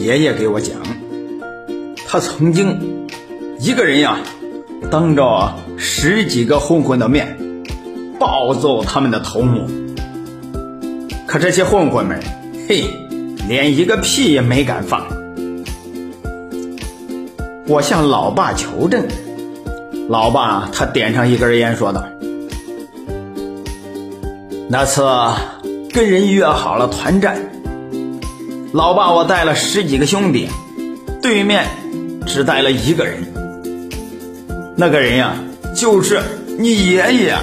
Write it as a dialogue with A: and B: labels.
A: 爷爷给我讲，他曾经一个人呀，当着十几个混混的面，暴揍他们的头目。可这些混混们，嘿，连一个屁也没敢放。我向老爸求证，老爸他点上一根烟，说道：“那次跟人约好了团战。”老爸，我带了十几个兄弟，对面只带了一个人。那个人呀，就是你爷爷。